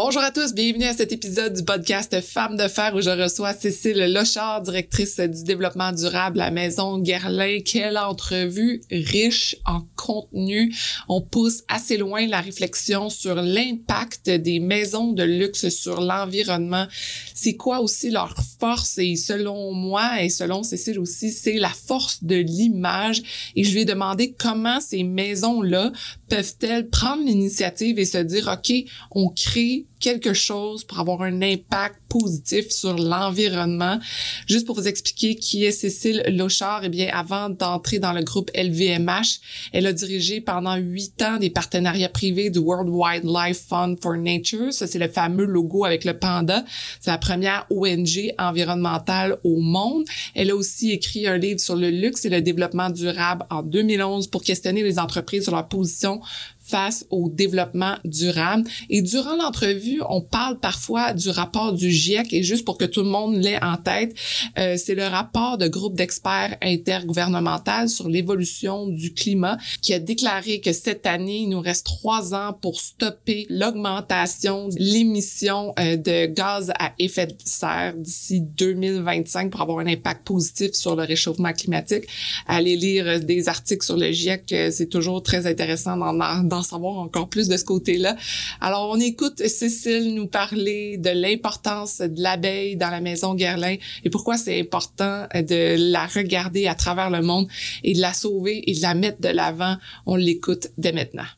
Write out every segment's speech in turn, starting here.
Bonjour à tous, bienvenue à cet épisode du podcast Femmes de fer où je reçois Cécile Lochard, directrice du développement durable à Maison Guerlain. Quelle entrevue riche en contenu. On pousse assez loin la réflexion sur l'impact des maisons de luxe sur l'environnement. C'est quoi aussi leur force? Et selon moi et selon Cécile aussi, c'est la force de l'image. Et je lui ai demandé comment ces maisons-là peuvent-elles prendre l'initiative et se dire, OK, on crée quelque chose pour avoir un impact positif sur l'environnement. Juste pour vous expliquer qui est Cécile Lochard, eh bien, avant d'entrer dans le groupe LVMH, elle a dirigé pendant huit ans des partenariats privés du World Wildlife Fund for Nature. Ça, c'est le fameux logo avec le panda. C'est la première ONG environnementale au monde. Elle a aussi écrit un livre sur le luxe et le développement durable en 2011 pour questionner les entreprises sur leur position face au développement durable. Et durant l'entrevue, on parle parfois du rapport du GIEC et juste pour que tout le monde l'ait en tête, euh, c'est le rapport de groupe d'experts intergouvernemental sur l'évolution du climat qui a déclaré que cette année, il nous reste trois ans pour stopper l'augmentation de l'émission euh, de gaz à effet de serre d'ici 2025 pour avoir un impact positif sur le réchauffement climatique. Allez lire des articles sur le GIEC, euh, c'est toujours très intéressant dans, dans savoir encore plus de ce côté-là. Alors, on écoute Cécile nous parler de l'importance de l'abeille dans la maison Guerlain et pourquoi c'est important de la regarder à travers le monde et de la sauver et de la mettre de l'avant. On l'écoute dès maintenant.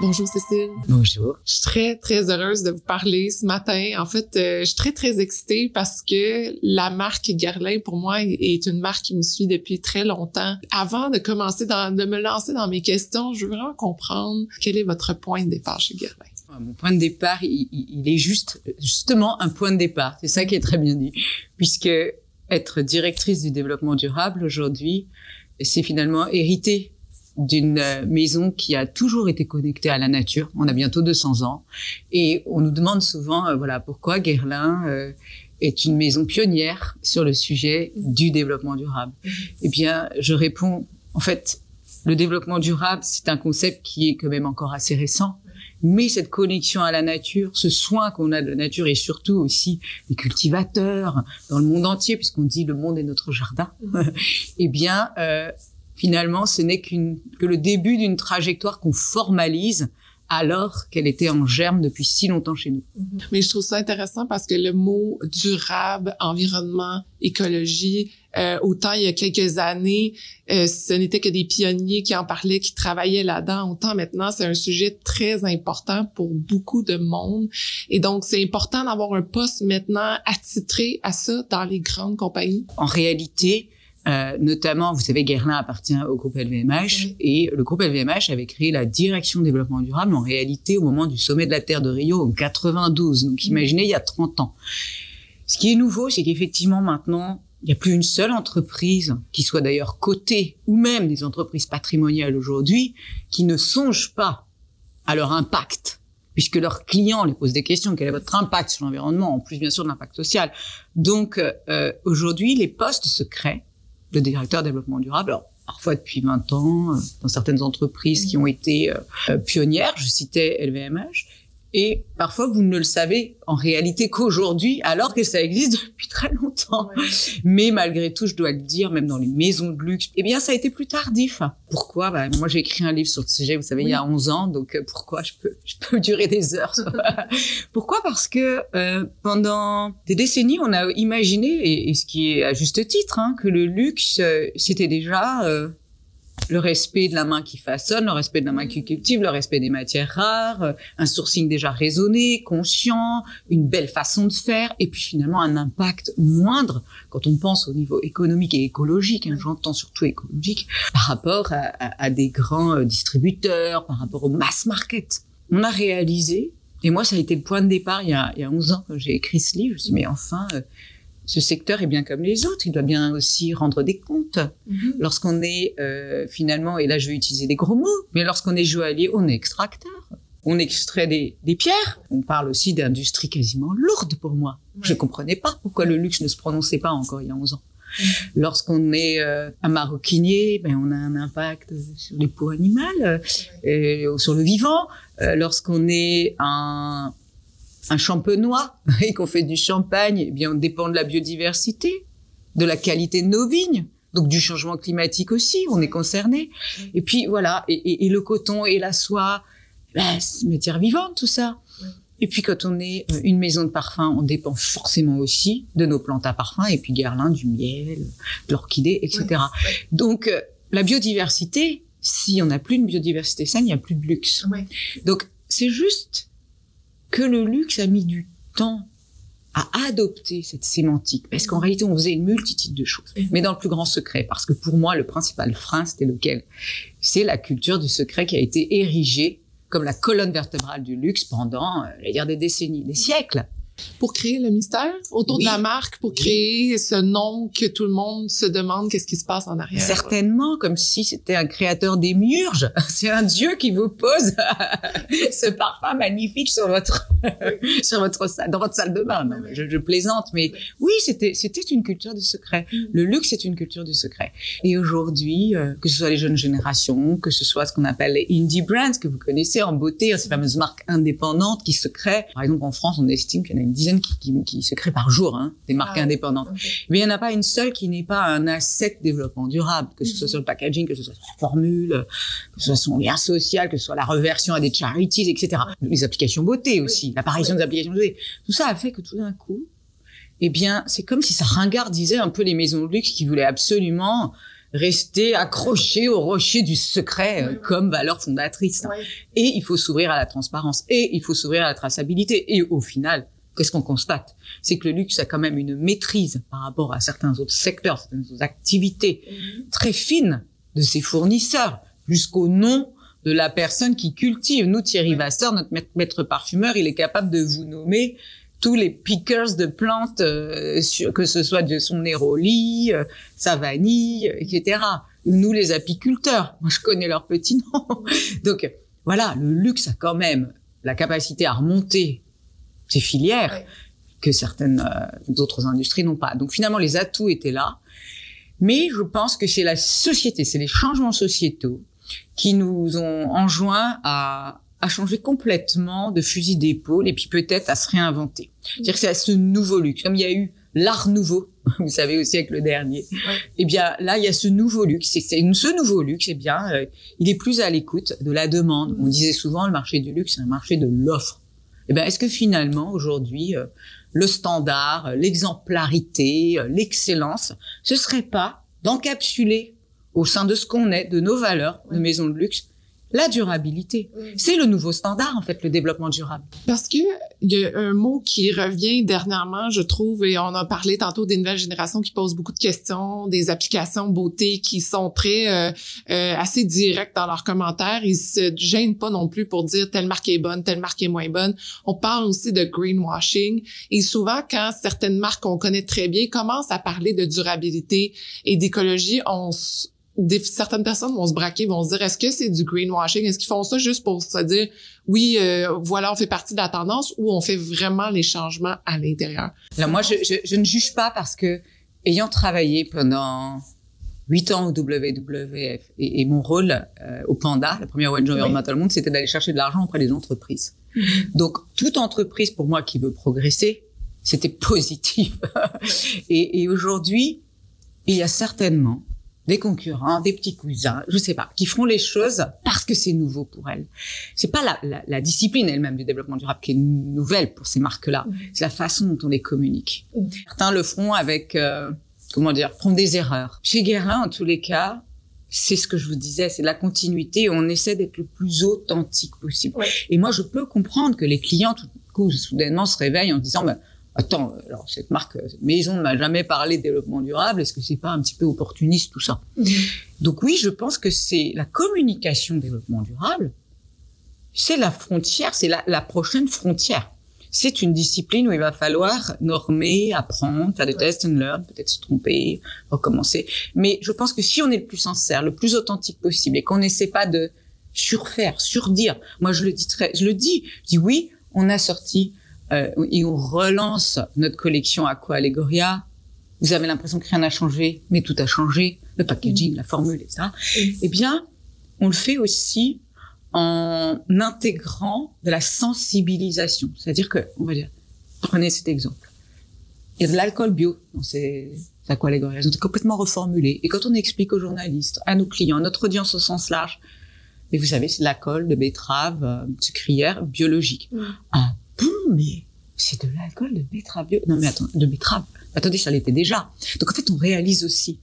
Bonjour Cécile. Bonjour. Je suis très très heureuse de vous parler ce matin. En fait, euh, je suis très très excitée parce que la marque Guerlain pour moi est une marque qui me suit depuis très longtemps. Avant de commencer dans, de me lancer dans mes questions, je veux vraiment comprendre quel est votre point de départ chez Guerlain. Ah, mon point de départ, il, il est juste justement un point de départ. C'est ça qui est très bien dit, puisque être directrice du développement durable aujourd'hui, c'est finalement hériter d'une euh, maison qui a toujours été connectée à la nature. On a bientôt 200 ans et on nous demande souvent, euh, voilà, pourquoi Guerlain euh, est une maison pionnière sur le sujet du développement durable. Eh bien, je réponds, en fait, le développement durable, c'est un concept qui est quand même encore assez récent. Mais cette connexion à la nature, ce soin qu'on a de la nature et surtout aussi les cultivateurs dans le monde entier, puisqu'on dit le monde est notre jardin, eh bien, finalement, ce n'est qu'une, que le début d'une trajectoire qu'on formalise alors qu'elle était en germe depuis si longtemps chez nous. Mm-hmm. Mais je trouve ça intéressant parce que le mot durable, environnement, écologie, euh, autant il y a quelques années, euh, ce n'était que des pionniers qui en parlaient, qui travaillaient là-dedans. Autant maintenant, c'est un sujet très important pour beaucoup de monde. Et donc, c'est important d'avoir un poste maintenant attitré à ça dans les grandes compagnies. En réalité, euh, notamment, vous savez, Guerlain appartient au groupe LVMH et le groupe LVMH avait créé la direction développement durable en réalité au moment du sommet de la Terre de Rio en 92. Donc, imaginez, il y a 30 ans. Ce qui est nouveau, c'est qu'effectivement, maintenant, il n'y a plus une seule entreprise, qui soit d'ailleurs cotée, ou même des entreprises patrimoniales aujourd'hui, qui ne songent pas à leur impact puisque leurs clients les posent des questions. Quel est votre impact sur l'environnement, en plus bien sûr de l'impact social? Donc euh, aujourd'hui, les postes se créent le directeur développement durable. Alors, parfois depuis 20 ans, euh, dans certaines entreprises qui ont été euh, euh, pionnières, je citais LVMH, et parfois, vous ne le savez en réalité qu'aujourd'hui, alors que ça existe depuis très longtemps. Mais malgré tout, je dois le dire, même dans les maisons de luxe, eh bien, ça a été plus tardif. Pourquoi? Bah, Moi, j'ai écrit un livre sur ce sujet, vous savez, il y a 11 ans, donc euh, pourquoi je peux, je peux durer des heures Pourquoi? Parce que euh, pendant des décennies, on a imaginé, et, ce qui est à juste titre, hein, que le luxe, euh, c'était déjà le respect de la main qui façonne, le respect de la main qui cultive, le respect des matières rares, euh, un sourcing déjà raisonné, conscient, une belle façon de faire, et puis finalement un impact moindre quand on pense au niveau économique et écologique, hein, j'entends surtout écologique, par rapport à, des grands euh, distributeurs, par rapport au mass market. On a réalisé Et moi, ça a été le point de départ il y a, il y a 11 ans quand j'ai écrit ce livre. Je me suis dit, mais enfin, euh, ce secteur est bien comme les autres. Il doit bien aussi rendre des comptes. Mhm. Lorsqu'on est euh, finalement, et là je vais utiliser des gros mots, mais lorsqu'on est joaillier, on est extracteur. On extrait des, des pierres. On parle aussi d'industrie quasiment lourde pour moi. Je Ouais. comprenais pas pourquoi le luxe ne se prononçait pas encore il y a 11 ans. Mhm. Lorsqu'on est euh, un maroquinier, ben on a un impact sur les peaux animales, euh, sur le vivant. Euh, Lorsqu'on est un, un champenois et qu'on fait du champagne, eh bien on dépend de la biodiversité, de la qualité de nos vignes, donc du changement climatique aussi, on est concerné. Oui. Et puis voilà, et, et- et le coton et la soie, ben, c'est une matière vivante tout ça. Oui. Et puis quand on est euh, une maison de parfum, on dépend forcément aussi de nos plantes à parfum, et puis Guerlain, du miel, de l'orchidée, etc. Oui. Donc euh, la biodiversité, si on n'a plus une biodiversité saine, il n'y a plus de luxe. Donc c'est juste que le luxe a mis du temps à adopter cette sémantique, parce qu'en réalité on faisait une multitude de choses, mais dans le plus grand secret, parce que pour moi le principal frein c'était lequel? C'est la culture du secret qui a été érigée comme la colonne vertébrale du luxe pendant, euh, dire des décennies, des siècles. Pour créer le mystère autour Oui. de la marque, pour Oui. créer ce nom que tout le monde se demande qu'est-ce qui se passe en arrière. Certainement, comme si c'était un créateur des murges. C'est un dieu qui vous pose ce parfum magnifique sur votre, sur votre salle, dans votre salle de bain. Je, je plaisante, mais oui, c'était, c'était une culture du secret. Mm. Le luxe est une culture du secret. Et aujourd'hui, euh, que ce soit les jeunes générations, que ce soit ce qu'on appelle les indie brands que vous connaissez en beauté, ces fameuses marques indépendantes qui se créent. Par exemple, en France, on estime qu'il y en a une dizaine qui, qui, qui se créent par jour, hein, des marques Ah, indépendantes. Ok. Mais il n'y en a pas une seule qui n'est pas un asset développement durable, que ce soit Mhm. sur le packaging, que ce soit sur la formule, que ce soit son lien social, que ce soit la reversion à des charities, etc. Les applications beauté aussi, l'apparition des applications beauté. Tout ça a fait que tout d'un coup, eh bien, c'est comme si ça ringardisait un peu les maisons de luxe qui voulaient absolument rester accrochées au rocher du secret euh, Oui, oui. comme valeur fondatrice. Et il faut s'ouvrir à la transparence. Et il faut s'ouvrir à la traçabilité. Et au final, qu'est-ce qu'on constate? C'est que le luxe a quand même une maîtrise par rapport à certains autres secteurs, certaines autres activités Mhm. très fines de ses fournisseurs, jusqu'au nom de la personne qui cultive. Nous, Thierry. Vasseur, notre maître- parfumeur, il est capable de vous nommer tous les pickers de plantes, euh, sur- que ce soit de son néroli, euh, sa vanille, etc. Nous, les apiculteurs, moi, je connais leurs petits noms. Donc, voilà, le luxe a quand même la capacité à remonter ces filières que certaines euh, autres industries n'ont pas. Donc, finalement, les atouts étaient là. Mais je pense que c'est la société, c'est les changements sociétaux qui nous ont enjoint à, à changer complètement de fusil d'épaule et puis peut-être à se réinventer. C'est-à-dire c'est à ce nouveau luxe. Comme il y a eu l'art nouveau, vous savez aussi avec le dernier, eh bien là il y a ce nouveau luxe. Et c'est ce nouveau luxe, eh bien euh, il est plus à l'écoute de la demande. On disait souvent le marché du luxe, c'est un marché de l'offre. Eh bien est-ce que finalement aujourd'hui euh, le standard, euh, l'exemplarité, euh, l'excellence, ce serait pas d'encapsuler au sein de ce qu'on est, de nos valeurs de maison de luxe, la durabilité. Mhm. C'est le nouveau standard, en fait, le développement durable. Parce que il y a un mot qui revient dernièrement, je trouve, et on a parlé tantôt des nouvelles générations qui posent beaucoup de questions, des applications beauté qui sont très euh, euh, assez directes dans leurs commentaires. Ils se gênent pas non plus pour dire telle marque est bonne, telle marque est moins bonne. On parle aussi de greenwashing. Et souvent, quand certaines marques qu'on connaît très bien commencent à parler de durabilité et d'écologie, on des, certaines personnes vont se braquer, vont se dire est-ce que c'est du greenwashing? Est-ce qu'ils font ça juste pour se dire oui, euh, voilà, on fait partie de la tendance ou on fait vraiment les changements à l'intérieur? Alors moi, je, je, je ne juge pas parce que, ayant travaillé pendant huit ans au WWF, et, et mon rôle euh, au Panda, la première ONG environnementale au monde, c'était d'aller chercher de l'argent auprès des entreprises. Donc, toute entreprise, pour moi, qui veut progresser, c'était positif. et et aujourd'hui, il y a certainement des concurrents, des petits cousins, je sais pas, qui feront les choses parce que c'est nouveau pour elles. C'est pas la, la, la discipline elle-même du développement durable qui est nouvelle pour ces marques-là, c'est la façon dont on les communique. Certains le feront avec, euh, comment dire, feront des erreurs. Chez Guerlain, en tous les cas, c'est ce que je vous disais, c'est la continuité. On essaie d'être le plus authentique possible. Ouais. Et moi, je peux comprendre que les clients, tout coup, soudainement se réveillent en disant, bah, attends, alors cette marque, cette maison ne m'a jamais parlé de développement durable. Est-ce que c'est pas un petit peu opportuniste tout ça? Donc oui, je pense que c'est la communication développement durable c'est la frontière, c'est la, la prochaine frontière. C'est une discipline où il va falloir normer, apprendre, faire des tests and learn, peut-être se tromper, recommencer. Mais je pense que si on est le plus sincère, le plus authentique possible, et qu'on n'essaie pas de surfaire, surdire. Moi, je le dis très, je le dis. Je dis oui, on a sorti euh, et on relance notre collection Aqua Allegoria. Vous avez l'impression que rien n'a changé, mais tout a changé. Le packaging, la formule, etc. Eh bien, on le fait aussi en intégrant de la sensibilisation. C'est-à-dire que, on va dire, prenez cet exemple. Il y a de l'alcool bio dans ces Aqua Allegoria. Ils ont été complètement reformulés. Et quand on explique aux journalistes, à nos clients, à notre audience au sens large, et vous savez, c'est de la colle de betterave euh, sucrière biologique. Ah bon, mais c'est de l'alcool de betterave bio. Non mais attends, de betterave. Attendez, ça l'était déjà. Donc en fait, on réalise aussi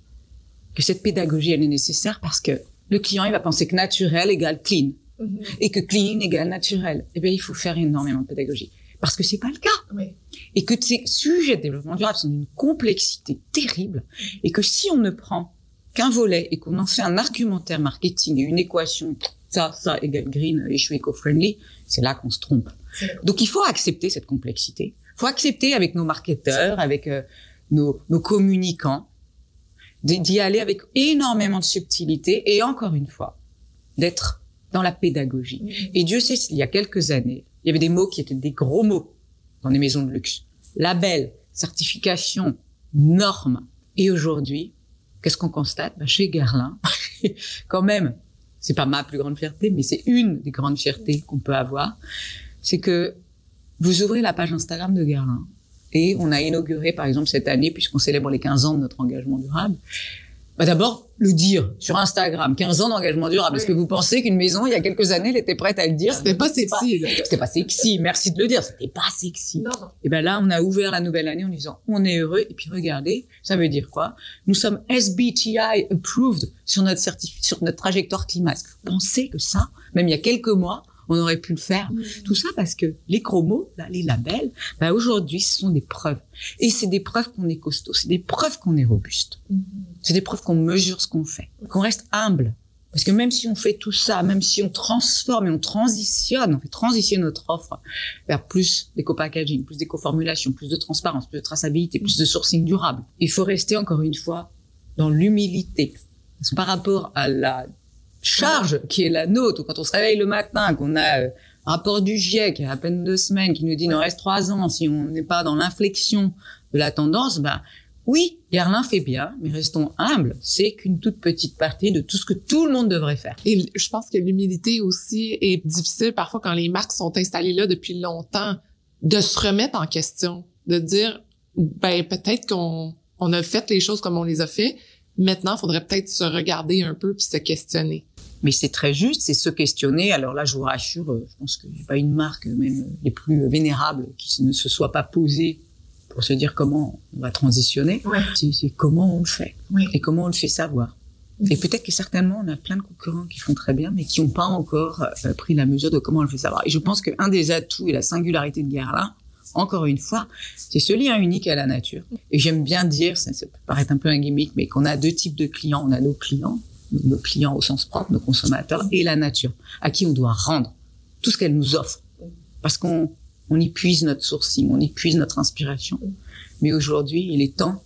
que cette pédagogie, elle est nécessaire parce que le client, il va penser que naturel égale clean. Mhm. Et que clean égale naturel. Eh bien, il faut faire énormément de pédagogie. Parce que c'est pas le cas. Oui. Et que ces sujets de développement durable sont d'une complexité terrible. Et que si on ne prend qu'un volet et qu'on en fait un argumentaire marketing et une équation ça, ça égale green et je suis éco-friendly, c'est là qu'on se trompe. Donc il faut accepter cette complexité. Il faut accepter avec nos marketeurs, avec euh, nos, nos communicants, d'y aller avec énormément de subtilité et encore une fois, d'être dans la pédagogie. Mm-hmm. Et Dieu sait, il y a quelques années, il y avait des mots qui étaient des gros mots dans les maisons de luxe. Label, certification, normes. Et aujourd'hui, qu'est-ce qu'on constate? Ben, Chez Guerlain, quand même, c'est pas ma plus grande fierté, mais c'est une des grandes fiertés qu'on peut avoir, c'est que vous ouvrez la page Instagram de Guerlain et on a inauguré, par exemple, cette année, puisqu'on célèbre les 15 ans de notre engagement durable, bah d'abord, le dire sur Instagram, 15 ans d'engagement durable. Est-ce que vous pensez qu'une maison, il y a quelques années, elle était prête à le dire? C'était pas sexy. C'était pas sexy. Merci de le dire. C'était pas sexy. Et ben là, on a ouvert la nouvelle année en disant, on est heureux. Et puis regardez, ça veut dire quoi? Nous sommes SBTI approved sur notre sur notre trajectoire climatique. Vous pensez que ça, même il y a quelques mois, on aurait pu le faire. Mm. Tout ça parce que les chromos, les labels, bah aujourd'hui, ce sont des preuves. Et c'est des preuves qu'on est costaud, c'est des preuves qu'on est robuste. Mm. C'est des preuves qu'on mesure ce qu'on fait, qu'on reste humble. Parce que même si on fait tout ça, même si on transforme et on transitionne, on fait transitionner notre offre vers plus d'éco-packaging, plus d'éco-formulation, plus de transparence, plus de traçabilité, plus de sourcing durable, il faut rester encore une fois dans l'humilité. Parce que par rapport à la charge qui est la nôtre, quand on se réveille le matin, qu'on a euh, un rapport du GIEC il à peine deux semaines qui nous dit qu'il nous reste trois ans si on n'est pas dans l'inflexion de la tendance, ben oui, Guerlain fait bien, mais restons humbles. C'est qu'une toute petite partie de tout ce que tout le monde devrait faire. Et je pense que l'humilité aussi est difficile parfois quand les marques sont installées là depuis longtemps, de se remettre en question, de dire, ben peut-être qu'on on a fait les choses comme on les a fait. Maintenant, il faudrait peut-être se regarder un peu puis se questionner. Mais c'est très juste, c'est se questionner. Alors là, je vous rassure, euh, je pense qu'il n'y a pas une marque, même les plus vénérables, qui ne se soit pas posée pour se dire comment on va transitionner. C'est comment on le fait et comment on le fait savoir. Et peut-être que certainement, on a plein de concurrents qui font très bien, mais qui n'ont pas encore euh, pris la mesure de comment on le fait savoir. Et je pense qu'un des atouts et la singularité de Guerlain, encore une fois, c'est ce lien unique à la nature. Et j'aime bien dire, ça, ça peut paraître un peu un gimmick, mais qu'on a deux types de clients. On a nos clients nos clients au sens propre, nos consommateurs, et la nature, à qui on doit rendre tout ce qu'elle nous offre. Parce qu'on on y puise notre sourcing, on y puise notre inspiration. Mais aujourd'hui, il est temps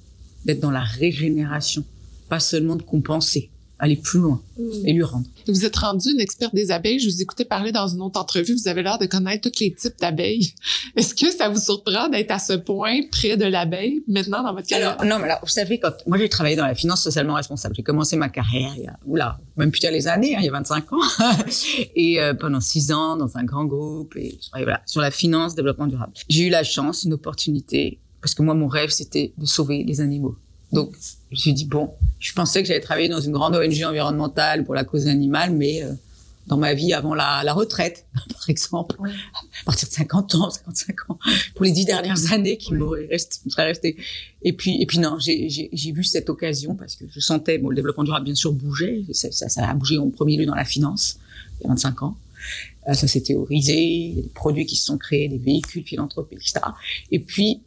d'être dans la régénération, pas seulement de compenser aller plus loin et lui rendre. Vous êtes rendu une experte des abeilles. Je vous écoutais parler dans une autre entrevue. Vous avez l'air de connaître tous les types d'abeilles. Est-ce que ça vous surprend d'être à ce point près de l'abeille maintenant dans votre carrière? non, mais là, vous savez, quand moi j'ai travaillé dans la finance socialement responsable, j'ai commencé ma carrière il y a, oula, même plus les années, hein, il y a 25 ans, et euh, pendant six ans dans un grand groupe et, et voilà sur la finance, développement durable. J'ai eu la chance, une opportunité, parce que moi mon rêve c'était de sauver les animaux. Donc, je me suis dit, bon, je pensais que j'allais travailler dans une grande ONG environnementale pour la cause animale, mais euh, dans ma vie avant la, la retraite, par exemple, à partir de 50 ans, 55 ans, pour les dix dernières années qui m'auraient resté, Et puis, et puis non, j'ai vu cette occasion parce que je sentais, bon, le développement durable, bien sûr, bougeait. Ça, ça, ça a bougé en premier lieu dans la finance, il y a 25 ans. Euh, ça s'est théorisé, des produits qui se sont créés, des véhicules philanthropiques, etc. Et puis,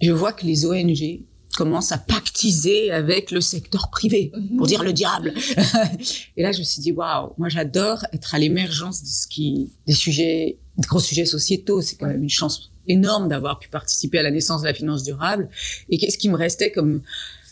je vois que les ONG commence à pactiser avec le secteur privé, pour dire le diable. et là, je me suis dit, waouh, moi j'adore être à l'émergence de ce qui, des sujets, des gros sujets sociétaux. C'est quand même une chance énorme d'avoir pu participer à la naissance de la finance durable. Et qu'est-ce qui me restait comme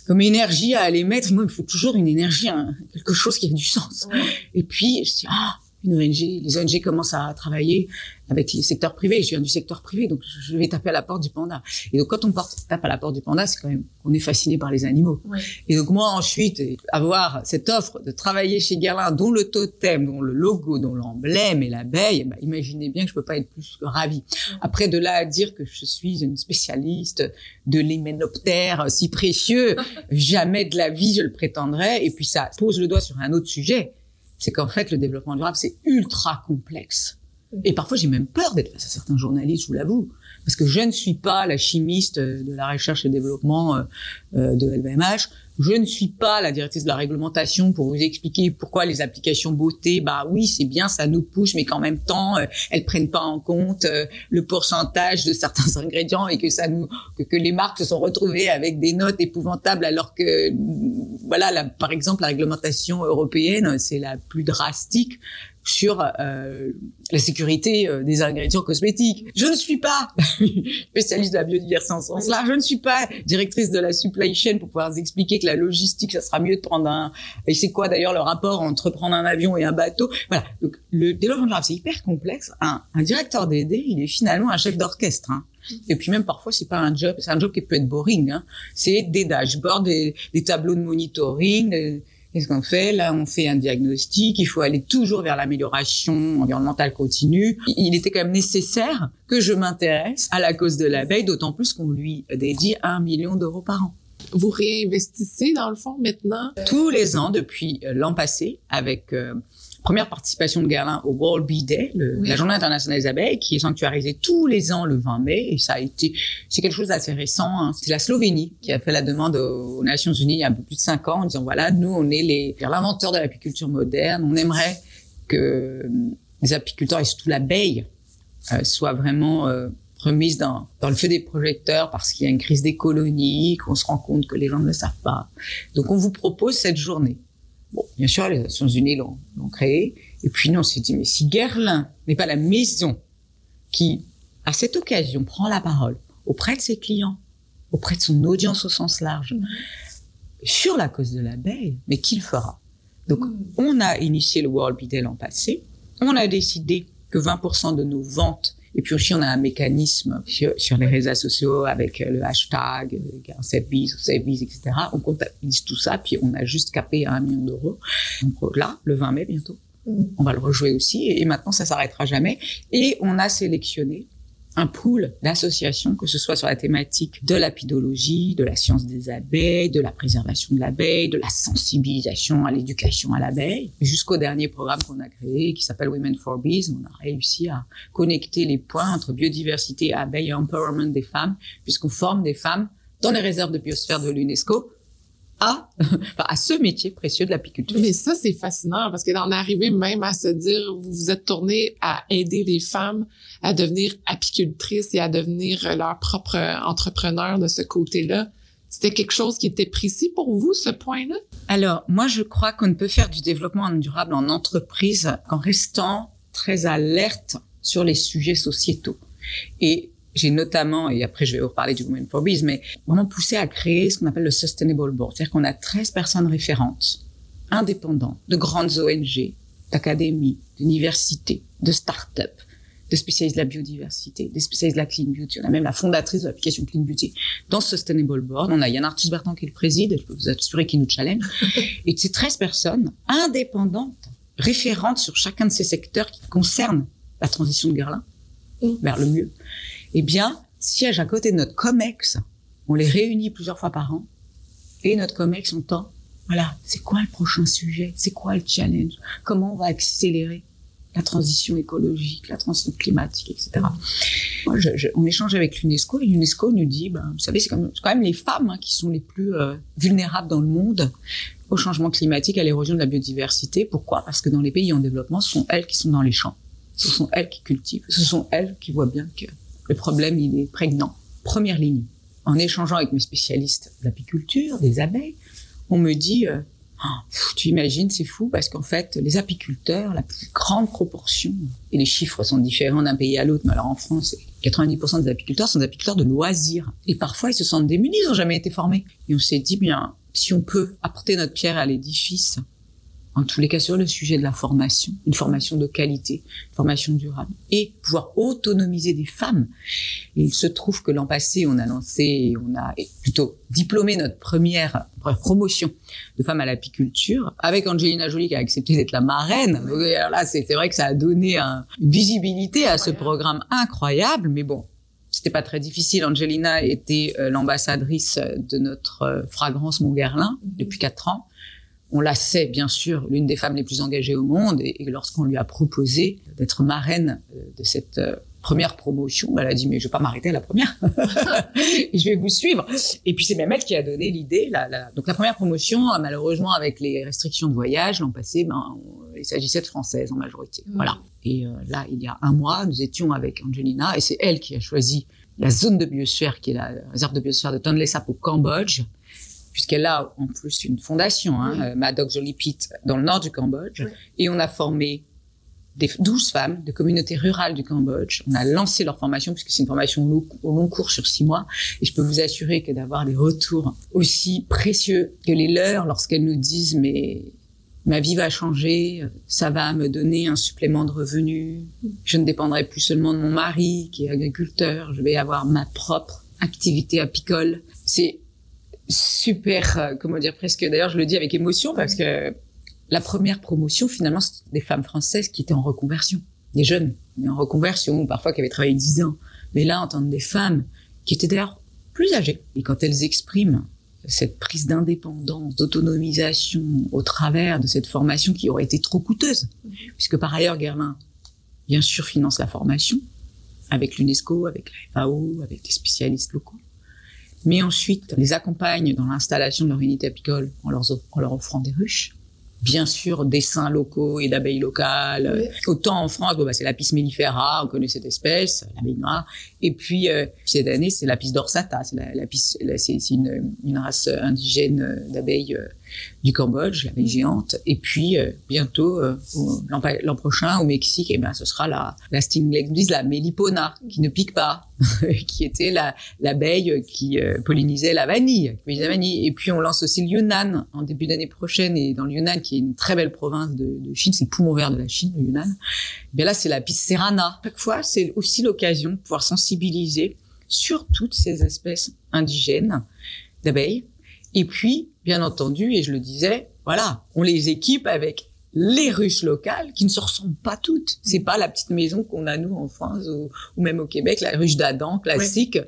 comme énergie à aller mettre? Moi, il faut toujours une énergie, hein, quelque chose qui a du sens. Et puis, je me suis dit, ah, une ONG, les ONG commencent à travailler avec les secteurs privés. Je viens du secteur privé, donc je vais taper à la porte du panda. Et donc quand on tape à la porte du panda, c'est quand même qu'on est fasciné par les animaux. Et donc moi ensuite, avoir cette offre de travailler chez Guerlain, dont le totem, dont le logo, dont l'emblème et l'abeille, bah, imaginez bien que je peux pas être plus que ravi. Après de là à dire que je suis une spécialiste de l'hyménoptère si précieux, jamais de la vie je le prétendrai. Et puis ça pose le doigt sur un autre sujet c'est qu'en fait, le développement durable, c'est ultra complexe. Et parfois, j'ai même peur d'être face à certains journalistes, je vous l'avoue, parce que je ne suis pas la chimiste de la recherche et développement euh, euh, de LVMH. Je ne suis pas la directrice de la réglementation pour vous expliquer pourquoi les applications beauté, bah oui, c'est bien, ça nous pousse, mais qu'en même temps, euh, elles prennent pas en compte euh, le pourcentage de certains ingrédients et que ça nous, que, les marques se sont retrouvées avec des notes épouvantables alors que, voilà, par exemple, la réglementation européenne, c'est la plus drastique sur euh, la sécurité euh, des ingrédients cosmétiques. Je ne suis pas spécialiste de la biodiversité en ce sens-là. Je ne suis pas directrice de la supply chain pour pouvoir vous expliquer que la logistique, ça sera mieux de prendre un... Et c'est quoi d'ailleurs le rapport entre prendre un avion et un bateau? Voilà. Donc le développement durable, c'est hyper complexe. Un, un directeur d'aider, il est finalement un chef d'orchestre. Hein. Et puis même parfois c'est pas un job, c'est un job qui peut être boring. Hein. C'est des dashboards, des, des, tableaux de monitoring. Qu'est-ce qu'on fait? Là, on fait un diagnostic. Il faut aller toujours vers l'amélioration environnementale continue. Il était quand même nécessaire que je m'intéresse à la cause de l'abeille, d'autant plus qu'on lui dédie un million d'euros par an. Vous réinvestissez dans le fond maintenant? Tous les ans depuis l'an passé avec euh, première participation de Guerlain au World Bee Day, la Journée internationale des abeilles, qui est sanctuarisée tous les ans le 20 mai. Et ça a été, c'est quelque chose d'assez récent. Hein. C'est la Slovénie qui a fait la demande aux Nations Unies il y a un peu plus de cinq ans en disant voilà, nous on est les l'inventeur de l'apiculture moderne. On aimerait que les apiculteurs et surtout l'abeille euh, soient vraiment euh, remises dans, dans le feu des projecteurs parce qu'il y a une crise des colonies, qu'on se rend compte que les gens ne le savent pas. Donc on vous propose cette journée. Bon, bien sûr, les Nations Unies l'ont créé. Et puis nous, on s'est dit, mais si Guerlain n'est pas la maison qui, à cette occasion, prend la parole auprès de ses clients, auprès de son audience au sens large, sur la cause de l'abeille, mais qui le fera Donc, mm. on a initié le World Bee Day l'an passé. On a décidé que 20% de nos ventes et puis aussi, on a un mécanisme sur, les réseaux sociaux avec le hashtag euh, ou SaveBees, etc. On comptabilise tout ça, puis on a juste capé à un million d'euros. Donc là, le 20 mai bientôt, on va le rejouer aussi. Et maintenant, ça s'arrêtera jamais. Et on a sélectionné un pool d'associations, que ce soit sur la thématique de l'apidologie, de la science des abeilles, de la préservation de l'abeille, de la sensibilisation à l'éducation à l'abeille, jusqu'au dernier programme qu'on a créé qui s'appelle Women for Bees. On a réussi à connecter les points entre biodiversité, abeilles et empowerment des femmes, puisqu'on forme des femmes dans les réserves de biosphère de l'UNESCO à, à ce métier précieux de l'apiculture. Mais ça, c'est fascinant parce que d'en arriver même à se dire, vous vous êtes tourné à aider les femmes à devenir apicultrices et à devenir leur propre entrepreneur de ce côté-là. C'était quelque chose qui était précis pour vous, ce point-là? Alors, moi, je crois qu'on ne peut faire du développement durable en entreprise qu'en restant très alerte sur les sujets sociétaux. Et j'ai notamment, et après je vais vous reparler du Women for Bees, mais vraiment poussé à créer ce qu'on appelle le Sustainable Board. C'est-à-dire qu'on a 13 personnes référentes, indépendantes, de grandes ONG, d'académies, d'universités, de start-up, de spécialistes de la biodiversité, des spécialistes de la clean beauty. On a même la fondatrice de l'application Clean Beauty dans ce Sustainable Board. On a Yann Arthus Bertrand qui le préside, je peux vous assurer qu'il nous challenge. et ces 13 personnes indépendantes, référentes sur chacun de ces secteurs qui concernent la transition de Guerlain vers le mieux, eh bien, siège à côté de notre COMEX. On les réunit plusieurs fois par an. Et notre COMEX entend, voilà, c'est quoi le prochain sujet? C'est quoi le challenge? Comment on va accélérer la transition écologique, la transition climatique, etc. Moi, on échange avec l'UNESCO et l'UNESCO nous dit, ben, vous savez, c'est quand, quand, même les femmes hein, qui sont les plus euh, vulnérables dans le monde au changement climatique, à l'érosion de la biodiversité. Pourquoi? Parce que dans les pays en développement, ce sont elles qui sont dans les champs, ce sont elles qui cultivent, ce sont elles qui voient bien que le problème, il est prégnant. Première ligne en échangeant avec mes spécialistes de l'apiculture, des abeilles, on me dit, euh, oh, tu imagines, c'est fou parce qu'en fait, les apiculteurs, la plus grande proportion, et les chiffres sont différents d'un pays à l'autre, mais alors en France, 90% des apiculteurs sont des apiculteurs de loisirs. Et parfois, ils se sentent démunis, ils n'ont jamais été formés. Et on s'est dit, bien, si on peut apporter notre pierre à l'édifice, en tous les cas sur le sujet de la formation, une formation de qualité, une formation durable, et pouvoir autonomiser des femmes. Il se trouve que l'an passé, on a lancé, on a plutôt diplômé notre première, promotion de femmes à l'apiculture avec Angelina Jolie qui a accepté d'être la marraine. alors là, c'est vrai que ça a donné une visibilité à ce programme incroyable, mais bon, c'était pas très difficile. Angelina était euh, l'ambassadrice de notre euh, fragrance Montguerlin depuis quatre ans on la sait bien sûr l'une des femmes les plus engagées au monde et, lorsqu'on lui a proposé d'être marraine euh, de cette euh, première promotion, bah, elle a dit mais je vais pas m'arrêter à la première, je vais vous suivre. Et puis c'est même elle qui a donné l'idée. Donc la première promotion, malheureusement avec les restrictions de voyage l'an passé, ben, il s'agissait de françaises en majorité. Mmh. Voilà. Et euh, là il y a un mois, nous étions avec Angelina et c'est elle qui a choisi la zone de biosphère qui est la réserve de biosphère de Tonle Sap au Cambodge puisqu'elle a en plus une fondation, hein, euh, Madok Jolipit, dans le nord du Cambodge. Et on a formé des 12 femmes de communautés rurales du Cambodge. On a lancé leur formation, puisque c'est une formation au long cours sur six mois. Et je peux vous assurer que d'avoir des retours aussi précieux que les leurs lorsqu'elles nous disent, mais ma vie va changer, ça va me donner un supplément de revenus, je ne dépendrai plus seulement de mon mari qui est agriculteur, je vais avoir ma propre activité apicole. C'est super, euh, comment dire, presque, d'ailleurs, je le dis avec émotion parce que la première promotion, finalement, c'était des femmes françaises qui étaient en reconversion. Des jeunes, mais en reconversion, parfois qui avaient travaillé dix ans. Mais là, entendre des femmes qui étaient d'ailleurs plus âgées. Et quand elles expriment cette prise d'indépendance, d'autonomisation au travers de cette formation qui aurait été trop coûteuse, puisque par ailleurs, Guerlain, bien sûr, finance la formation avec l'UNESCO, avec la FAO, avec des spécialistes locaux mais ensuite les accompagne dans l'installation de leur unité apicole en leur, en leur offrant des ruches. Bien sûr, dessins locaux et d'abeilles locales. Autant en France, bon, bah, c'est l'apis mellifera, on connaît cette espèce, l'abeille noire. Et puis, euh, cette année, c'est l'apis dorsata, c'est la, c'est une, une, race indigène d'abeilles euh, du Cambodge, la l'abeille géante. Et puis euh, bientôt, euh, l'an prochain au Mexique, eh ben ce sera la la stinglex la Melipona, qui ne pique pas, qui était la l'abeille qui euh, pollinisait la vanille, la vanille. Et puis on lance aussi le Yunnan en début d'année prochaine, et dans le Yunnan, qui est une très belle province de, Chine, c'est le poumon vert de la Chine, le Yunnan. Eh bien là, c'est la serrana. Chaque fois, c'est aussi l'occasion de pouvoir sensibiliser sur toutes ces espèces indigènes d'abeilles et puis, bien entendu, et je le disais, voilà, on les équipe avec les ruches locales qui ne se ressemblent pas toutes. C'est pas la petite maison qu'on a nous en France ou, même au Québec, la ruche d'Adam classique.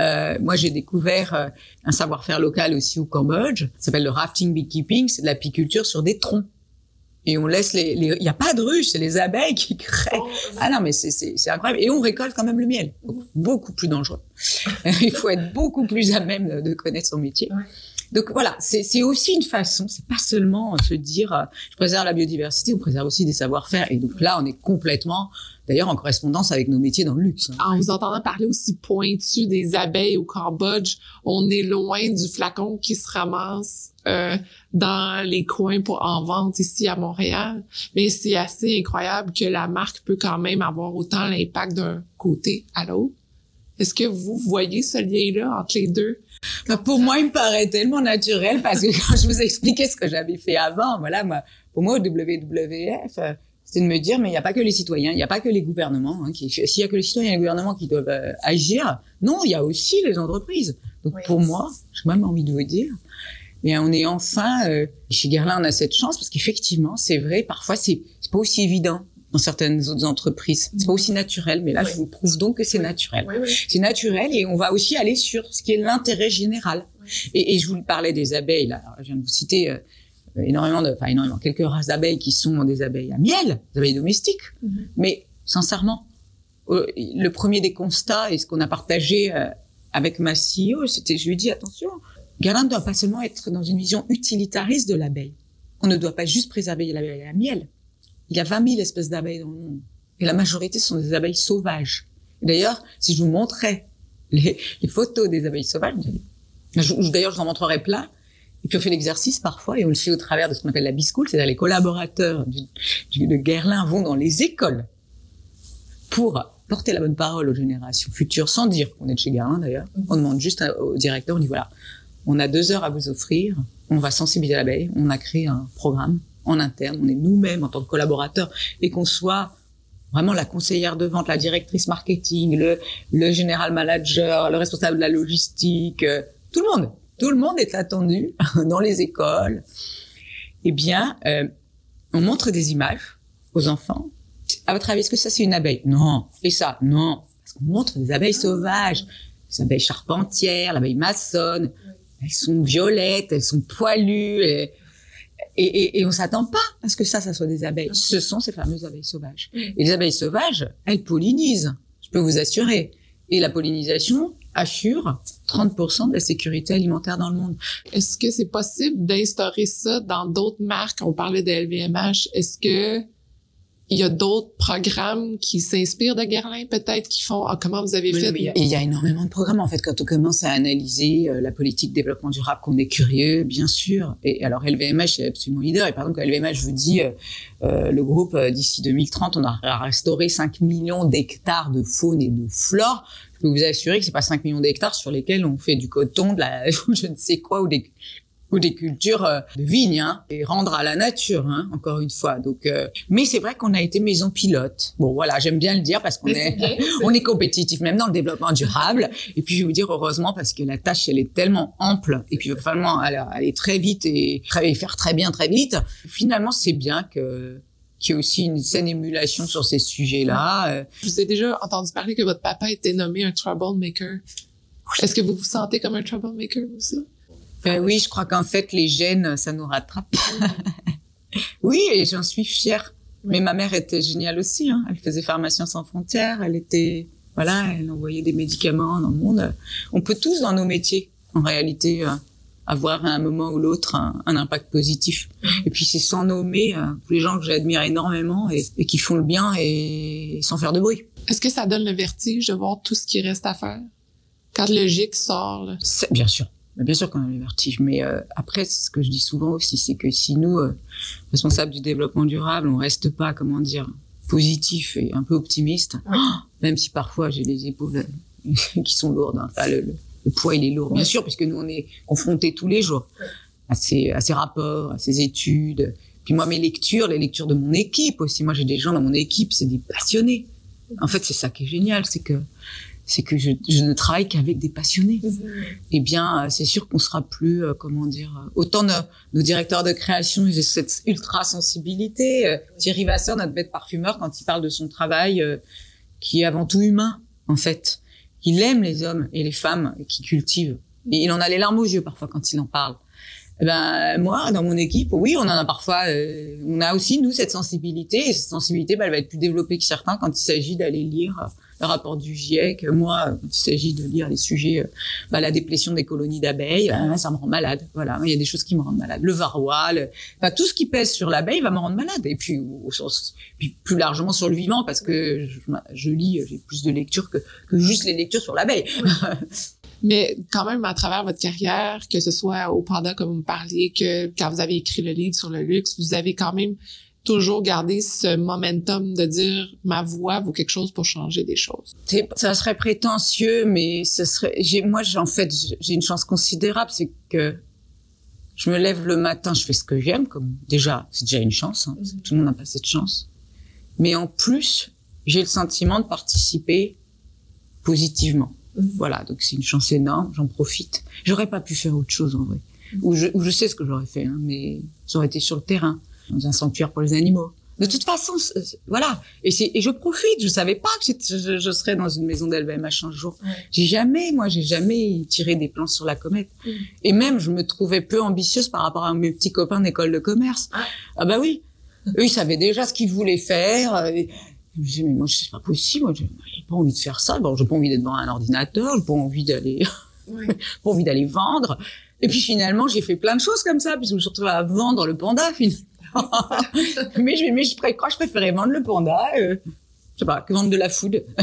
Euh, moi, j'ai découvert euh, un savoir-faire local aussi au Cambodge. Ça s'appelle le rafting beekeeping. C'est de l'apiculture sur des troncs. Et on laisse les, il n'y a pas de ruches, c'est les abeilles qui créent. Oh, ah non, mais c'est incroyable. Et on récolte quand même le miel. Beaucoup, plus dangereux. il faut être beaucoup plus à même de connaître son métier. Donc voilà, c'est aussi une façon, c'est pas seulement se dire euh, je préserve la biodiversité, on préserve aussi des savoir-faire. Et donc là, on est complètement, d'ailleurs, en correspondance avec nos métiers dans le luxe. En vous entendant parler aussi pointu des abeilles au Cambodge, on est loin du flacon qui se ramasse euh, dans les coins pour en vente ici à Montréal. Mais c'est assez incroyable que la marque peut quand même avoir autant l'impact d'un côté à l'autre. Est-ce que vous voyez ce lien-là entre les deux? Bah, pour moi, il me paraît tellement naturel parce que quand je vous ai expliqué ce que j'avais fait avant, voilà, moi, pour moi, au WWF, euh, c'est de me dire, mais il n'y a pas que les citoyens, il n'y a pas que les gouvernements. Hein, s'il y a que les citoyens et les gouvernements qui doivent euh, agir, non, il y a aussi les entreprises. Donc pour moi, j'ai même envie de vous dire, mais on est enfin, euh, chez Guerlain, on a cette chance parce qu'effectivement, c'est vrai, parfois c'est pas aussi évident dans certaines autres entreprises. C'est pas aussi naturel, mais là, je vous prouve donc que c'est naturel. c'est naturel et on va aussi aller sur ce qui est l'intérêt général. Et, et, je vous parlais des abeilles, là. je viens de vous citer euh, énormément de, enfin énormément, quelques races d'abeilles qui sont des abeilles à miel, des abeilles domestiques. Mm-hmm. Mais sincèrement, euh, le premier des constats et ce qu'on a partagé euh, avec ma CEO, c'était, je lui dis attention, Galin ne doit pas seulement être dans une vision utilitariste de l'abeille. On ne doit pas juste préserver l'abeille à miel il y a 20 000 espèces d'abeilles dans le monde. Et la majorité sont des abeilles sauvages. D'ailleurs, si je vous montrais les, photos des abeilles sauvages. D'ailleurs, je vous en montrerai plein. Et puis on fait l'exercice parfois, et on le fait au travers de ce qu'on appelle la biscoule, c'est-à-dire les collaborateurs de Guerlain vont dans les écoles pour porter la bonne parole aux générations futures, sans dire qu'on est de chez Guerlain d'ailleurs. On demande juste au directeur, on dit voilà, on a deux heures à vous offrir, on va sensibiliser l'abeille, on a créé un programme en interne, on est nous-mêmes en tant que collaborateurs, et qu'on soit vraiment la conseillère de vente, la directrice marketing, le, général manager, le responsable de la logistique, euh, tout le monde tout le monde est attendu dans les écoles. Eh bien, euh, on montre des images aux enfants. À votre avis, est-ce que ça c'est une abeille? Non. Et ça? Non. Parce qu'on montre des abeilles sauvages, des abeilles charpentières, l'abeille maçonne. Elles sont violettes, elles sont poilues. Et, et, et, on s'attend pas à ce que ça, ça soit des abeilles. Ce sont ces fameuses abeilles sauvages. Et les abeilles sauvages, elles pollinisent. Je peux vous assurer. Et la pollinisation, assure 30% de la sécurité alimentaire dans le monde. Est-ce que c'est possible d'instaurer ça dans d'autres marques? On parlait de LVMH. Est-ce que il y a d'autres programmes qui s'inspirent de Guerlain, peut-être, qui font ah, comment vous avez fait? il, y a, énormément de programmes en fait quand on commence à analyser euh, la politique de développement durable, qu'on est curieux, bien sûr. Et alors LVMH est absolument leader. Et par exemple, LVMH vous dit euh, euh, le groupe d'ici 2030, on aura restauré 5 millions d'hectares de faune et de flore. Je peux vous assurer que c'est pas 5 millions d'hectares sur lesquels on fait du coton, de la, je ne sais quoi, ou des ou des cultures euh, de vignes hein, et rendre à la nature hein, encore une fois donc euh, mais c'est vrai qu'on a été maison pilote bon voilà j'aime bien le dire parce qu'on est, on est compétitif même dans le développement durable et puis je vais vous dire heureusement parce que la tâche elle est tellement ample et puis vraiment aller très vite et, et faire très bien très vite finalement c'est bien que qu'il y ait aussi une saine émulation sur ces sujets-là. Euh. Je vous ai déjà entendu parler que votre papa était nommé un troublemaker. Est-ce que vous vous sentez comme un troublemaker aussi? Ben oui, je crois qu'en fait, les gènes, ça nous rattrape. oui, et j'en suis fière. Mais ma mère était géniale aussi. Hein. Elle faisait pharmacien sans frontières. Elle était, voilà, elle envoyait des médicaments dans le monde. On peut tous, dans nos métiers, en réalité, euh, avoir à un moment ou l'autre un, impact positif. Et puis c'est sans nommer euh, les gens que j'admire énormément et, et, qui font le bien et sans faire de bruit. Est-ce que ça donne le vertige de voir tout ce qui reste à faire? Quand le GIC sort? Là? Bien sûr. Bien sûr qu'on a le vertige, mais euh, après, c'est ce que je dis souvent aussi, c'est que si nous, euh, responsables du développement durable, on reste pas, comment dire, positif et un peu optimiste, même si parfois j'ai les épaules euh, qui sont lourdes, hein. enfin, le, poids il est lourd, bien sûr, puisque nous on est confrontés tous les jours à ces, à ces rapports, à ces études. Puis moi, mes lectures, les lectures de mon équipe aussi, moi j'ai des gens dans mon équipe, c'est des passionnés. En fait, c'est ça qui est génial, c'est que c'est que je, je, ne travaille qu'avec des passionnés. Mhm. Eh bien, euh, c'est sûr qu'on sera plus, euh, comment dire, euh, autant nos, directeurs de création, ils ont cette ultra sensibilité. Thierry Vasseur, notre bête parfumeur, quand il parle de son travail, qui est avant tout humain, en fait. Il aime les hommes et les femmes qui cultivent. Et il en a les larmes aux yeux parfois quand il en parle. Eh ben moi, dans mon équipe, oui, on en a parfois. on a aussi nous cette sensibilité. Et cette sensibilité, bah, elle va être plus développée que certains quand il s'agit d'aller lire le rapport du GIEC. Moi, il s'agit de lire les sujets, euh, bah, la déplétion des colonies d'abeilles, euh, ça me rend malade. Voilà, il y a des choses qui me rendent malade. Le varroa, enfin, tout ce qui pèse sur l'abeille va me rendre malade. Et puis, au sens, puis plus largement sur le vivant, parce que je, lis, j'ai plus de lectures que, que juste les lectures sur l'abeille. Mais quand même, à travers votre carrière, que ce soit au Panda, comme vous me parliez, que quand vous avez écrit le livre sur le luxe, vous avez quand même toujours garder ce momentum de dire ma voix vaut quelque chose pour changer des choses. Ça serait prétentieux, mais ce serait. J'ai moi, en fait, j'ai une chance considérable, c'est que je me lève le matin, je fais ce que j'aime, comme déjà, c'est déjà une chance. Hein, mm-hmm. Tout le monde n'a pas cette chance. Mais en plus, j'ai le sentiment de participer positivement. Mm-hmm. Voilà, donc c'est une chance énorme, j'en profite. J'aurais pas pu faire autre chose en vrai. Mm-hmm. Ou je, je sais ce que j'aurais fait, hein, mais j'aurais été sur le terrain dans un sanctuaire pour les animaux. De toute façon, voilà. Et, et je profite. Je savais pas que je, je, serais dans une maison d'LVMH un jour. J'ai jamais, moi, j'ai jamais tiré des plans sur la comète. Mm. Et même, je me trouvais peu ambitieuse par rapport à mes petits copains d'école de commerce. Ah, bah oui. Eux, ils savaient déjà ce qu'ils voulaient faire. Et je me disais, mais moi, c'est pas possible. Moi, j'ai pas envie de faire ça. Bon, j'ai pas envie d'être devant un ordinateur. J'ai pas envie d'aller, pas envie d'aller vendre. Et puis finalement, j'ai fait plein de choses comme ça, puis je me suis retrouvée à vendre le panda finalement. mais je, mais je, préférais vendre le panda, euh, je sais pas, que vendre de la food.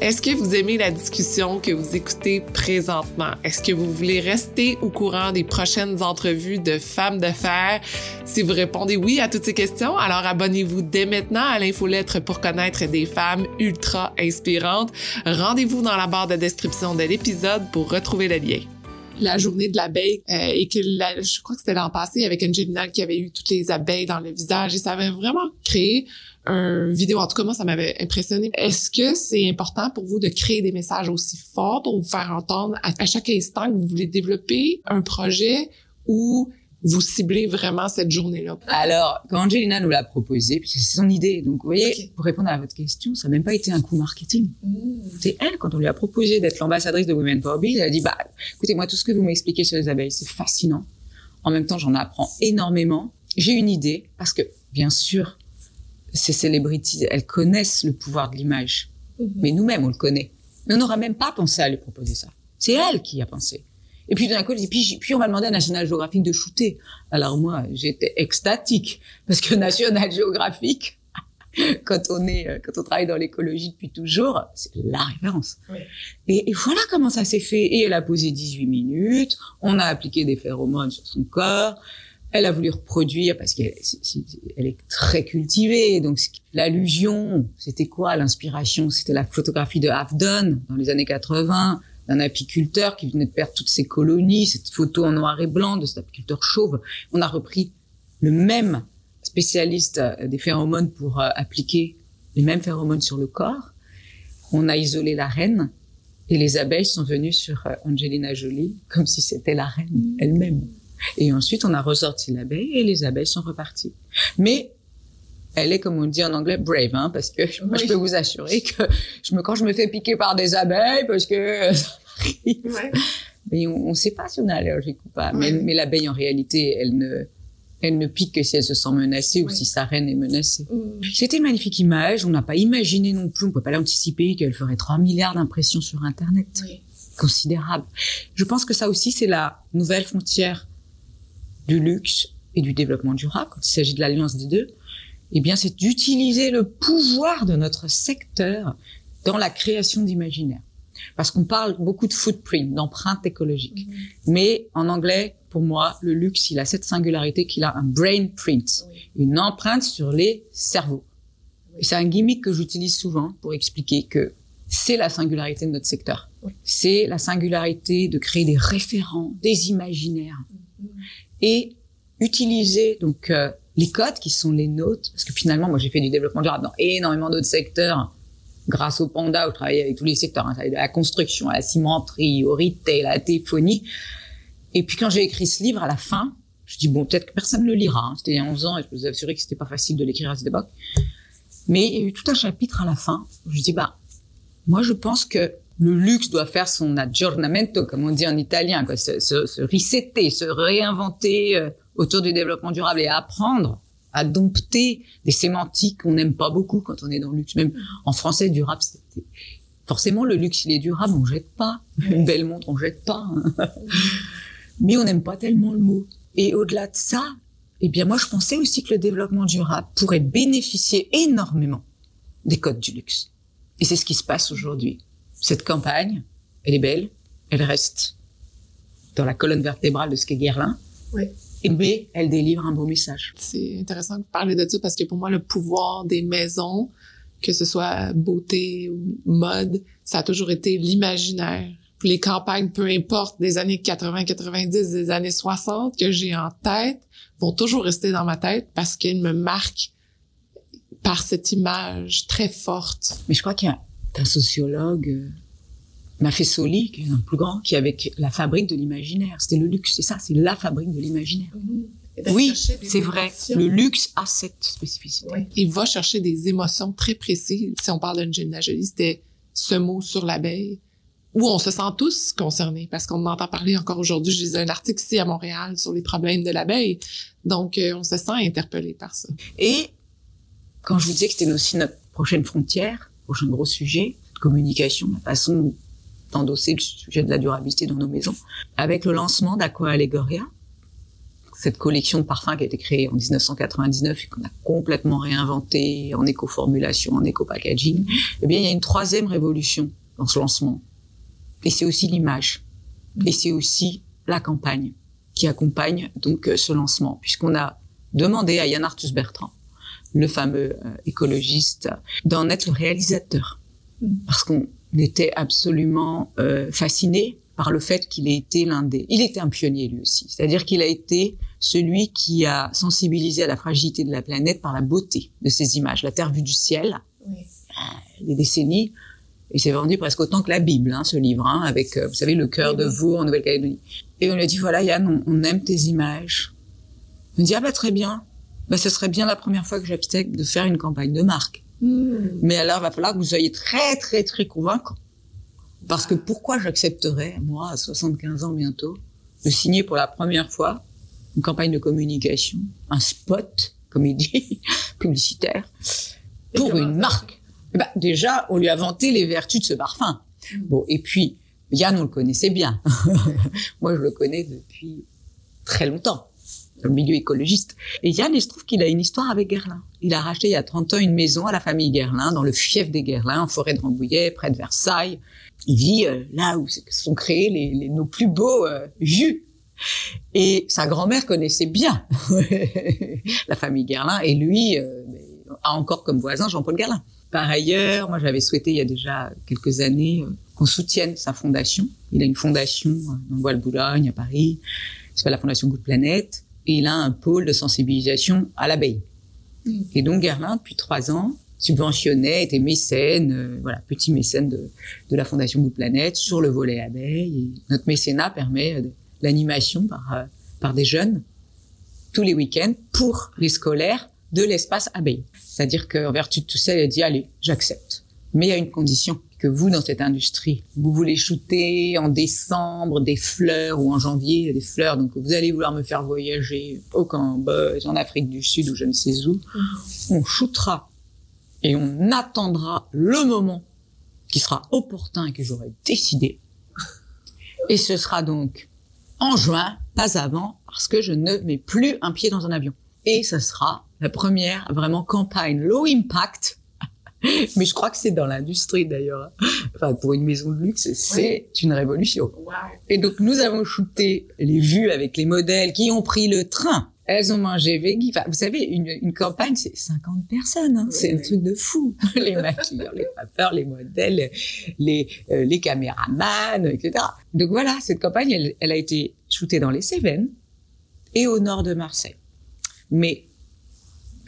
Est-ce que vous aimez la discussion que vous écoutez présentement? Est-ce que vous voulez rester au courant des prochaines entrevues de femmes d'affaires? Si vous répondez oui à toutes ces questions, alors abonnez-vous dès maintenant à l'infolettre pour connaître des femmes ultra inspirantes. Rendez-vous dans la barre de description de l'épisode pour retrouver le lien la journée de l'abeille euh, et que je crois que c'était l'an passé avec Angelina qui avait eu toutes les abeilles dans le visage et ça avait vraiment créé un vidéo. En tout cas, moi, ça m'avait impressionné. Est-ce que c'est important pour vous de créer des messages aussi forts pour vous faire entendre à, chaque instant que vous voulez développer un projet ou vous ciblez vraiment cette journée-là? Alors, quand Angelina nous l'a proposé, puis c'est son idée, donc vous voyez, pour répondre à votre question, ça n'a même pas été un coup marketing. Mmh. C'est elle, quand on lui a proposé d'être l'ambassadrice de Women for Bees, elle a dit, bah, écoutez, moi, tout ce que vous m'expliquez sur les abeilles, c'est fascinant. En même temps, j'en apprends énormément. J'ai une idée, parce que, bien sûr, ces célébrités, elles connaissent le pouvoir de l'image. Mhm. Mais nous-mêmes, on le connaît. Mais on n'aura même pas pensé à lui proposer ça. C'est elle qui y a pensé. Et puis d'un coup, puis, puis on m'a demandé à National Geographic de shooter. Alors moi, j'étais extatique parce que National Geographic, quand on est, euh, quand on travaille dans l'écologie depuis toujours, c'est la référence. Et, et, voilà comment ça s'est fait. Et elle a posé 18 minutes. On a appliqué des phéromones sur son corps. Elle a voulu reproduire parce qu'elle elle est très cultivée. Donc l'allusion, c'était quoi? L'inspiration C'était la photographie de Havdon dans les années 80 d'un apiculteur qui venait de perdre toutes ses colonies. Cette photo en noir et blanc de cet apiculteur chauve. On a repris le même spécialiste euh, des phéromones pour euh, appliquer les mêmes phéromones sur le corps. On a isolé la reine et les abeilles sont venues sur euh, Angelina Jolie comme si c'était la reine elle-même. Et ensuite, on a ressorti l'abeille et les abeilles sont reparties. Mais elle est, comme on dit en anglais, brave, hein, parce que moi, je peux vous assurer que je me, quand je me fais piquer par des abeilles, parce que ça arrive, mais on ne sait pas si on est allergique ou pas. Mais, mais l'abeille, en réalité, elle ne, elle ne pique que si elle se sent menacée ou si sa reine est menacée. Mm. C'était une magnifique image. On n'a pas imaginé non plus, on ne peut pas l'anticiper, qu'elle ferait 3 milliards d'impressions sur Internet. Considérable. Je pense que ça aussi, c'est la nouvelle frontière du luxe et du développement durable, quand il s'agit de l'alliance des deux, eh bien, c'est d'utiliser le pouvoir de notre secteur dans la création d'imaginaire. Parce qu'on parle beaucoup de footprint, d'empreinte écologique. Mm-hmm. Mais en anglais, pour moi, le luxe, il a cette singularité qu'il a un brain print, une empreinte sur les cerveaux. Et c'est un gimmick que j'utilise souvent pour expliquer que c'est la singularité de notre secteur. C'est la singularité de créer des référents, des imaginaires. Mm-hmm et utiliser donc euh, les codes qui sont les nôtres, parce que finalement, moi j'ai fait du développement durable dans énormément d'autres secteurs, grâce au Panda, où je travaille avec tous les secteurs, hein, de la construction, à la cimenterie, au retail, à la téléphonie. Et puis quand j'ai écrit ce livre, à la fin, je dis bon, peut-être que personne ne le lira. Hein. C'était il y a 11 ans et je vous assurer que c'était pas facile de l'écrire à cette époque. Mais il y a eu tout un chapitre à la fin où je dis bah, moi je pense que le luxe doit faire son aggiornamento, comme on dit en italien, quoi, se, se, se resetter, se réinventer euh, autour du développement durable et apprendre à dompter des sémantiques qu'on n'aime pas beaucoup quand on est dans le luxe. Même en français, durable, c'était... Forcément, le luxe, il est durable, on jette pas. Une belle montre, on jette pas. Hein. Mais on n'aime pas tellement le mot. Et au-delà de ça, eh bien, moi, je pensais aussi que le développement durable pourrait bénéficier énormément des codes du luxe. Et c'est ce qui se passe aujourd'hui cette campagne, elle est belle, elle reste dans la colonne vertébrale de ce qu'est Guerlain. Oui. Mais elle délivre un beau message. C'est intéressant de parler de ça parce que pour moi, le pouvoir des maisons, que ce soit beauté ou mode, ça a toujours été l'imaginaire. Les campagnes, peu importe, des années 80, 90, des années 60 que j'ai en tête, vont toujours rester dans ma tête parce qu'elles me marquent par cette image très forte. Mais je crois qu'il y a un sociologue, euh, Maffesoli, qui est un plus grand, qui avec la fabrique de l'imaginaire. C'était le luxe, c'est ça, c'est la fabrique de l'imaginaire. Oui, c'est vrai. Le luxe a cette spécificité. Il va chercher des émotions très précises. Si on parle d'une Jolie, c'était ce mot sur l'abeille, où on se sent tous concernés, parce qu'on entend parler encore aujourd'hui. Je lisais un article ici à Montréal sur les problèmes de l'abeille. Donc, euh, on se sent interpellé par ça. Et quand je vous disais que c'était aussi notre prochaine frontière, prochain gros sujet de communication, la façon d'endosser le sujet de la durabilité dans nos maisons, avec le lancement d'Aqua Allegoria. cette collection de parfums qui a été créée en 1999 et qu'on a complètement réinventé en éco-formulation, en éco-packaging, eh bien, il y a une troisième révolution dans ce lancement. Et c'est aussi l'image. Et c'est aussi la campagne qui accompagne donc euh, ce lancement, puisqu'on a demandé à Yann Arthus Bertrand, le fameux euh, écologiste, d'en être le réalisateur. Parce qu'on était absolument euh, fasciné par le fait qu'il ait été l'un des... Il était un pionnier lui aussi, c'est-à-dire qu'il a été celui qui a sensibilisé à la fragilité de la planète par la beauté de ces images. La Terre vue du ciel, oui. Euh, des décennies, il s'est vendu presque autant que la Bible, hein, ce livre, hein, avec, euh, vous savez, le cœur de vous en Nouvelle-Calédonie. Et on lui a dit, voilà Yann, on, aime tes images. On dit, ah bah très bien, bah ce serait bien la première fois que j'abstèque de faire une campagne de marque. Hmm. Mais alors, il va falloir que vous soyez très, très, très convaincant. Parce que pourquoi j'accepterais, moi, à 75 ans bientôt, de signer pour la première fois une campagne de communication, un spot, comme il dit, publicitaire, pour une marque? Eh ben, Déjà, on lui a vanté les vertus de ce parfum. Hmm. Bon, et puis, Yann, on le connaissait bien. moi, je le connais depuis très longtemps le milieu écologiste. Et Yann, il se trouve qu'il a une histoire avec Guerlain. Il a racheté il y a 30 ans une maison à la famille Guerlain, dans le fief des Guerlain, en forêt de Rambouillet, près de Versailles. Il vit euh, là où sont créés nos plus beaux euh, jus. Et sa grand-mère connaissait bien la famille Guerlain, et lui euh, a encore comme voisin Jean-Paul Guerlain. Par ailleurs, moi j'avais souhaité il y a déjà quelques années qu'on soutienne sa fondation. Il a une fondation dans Bois-le-Boulogne, à Paris, qui s'appelle la Fondation Good Planète et il a un pôle de sensibilisation à l'abeille. Mm. Et donc Gerlin, depuis trois ans, subventionnait, était mécène, euh, voilà, petit mécène de, de la Fondation Good Planète sur le volet abeille. Et notre mécénat permet euh, l'animation par, euh, par des jeunes tous les week-ends pour les scolaires de l'espace abeille. C'est-à-dire qu'en vertu de tout ça, il a dit, allez, j'accepte. Mais il y a une condition que vous, dans cette industrie, vous voulez shooter en décembre des fleurs ou en janvier des fleurs, donc vous allez vouloir me faire voyager au Cambodge, en Afrique du Sud ou je ne sais où, mhm. on shootera et on attendra le moment qui sera opportun et que j'aurai décidé. Et ce sera donc en juin, pas avant, parce que je ne mets plus un pied dans un avion. Et ce sera la première vraiment campagne low impact Mais je crois que c'est dans l'industrie d'ailleurs. Enfin, pour une maison de luxe, c'est une révolution. Et donc, nous avons shooté les vues avec les modèles qui ont pris le train. Elles ont mangé veggie. Enfin, vous savez, une, une campagne, c'est 50 personnes. Hein. c'est un truc de fou. les maquilleurs, les papeurs, les modèles, les, euh, les caméramans, etc. Donc voilà, cette campagne, elle, elle a été shootée dans les Cévennes et au nord de Marseille. Mais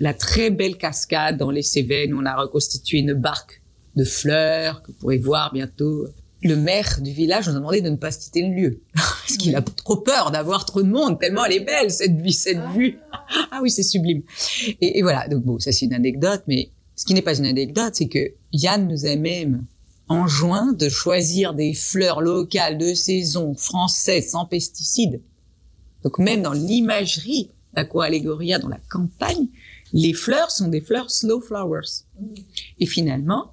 la très belle cascade dans les Cévennes on a reconstitué une barque de fleurs que vous pourrez voir bientôt. Le maire du village nous a demandé de ne pas citer le lieu parce qu'il a trop peur d'avoir trop de monde tellement elle est belle cette vue, cette vue. Ah oui, c'est sublime. Et, voilà. Donc bon, ça c'est une anecdote, mais ce qui n'est pas une anecdote, c'est que Yann nous a même enjoint de choisir des fleurs locales de saison françaises sans pesticides. Donc même dans l'imagerie d'Aqua-Allegoria, dans la campagne, les fleurs sont des fleurs slow flowers. Et finalement,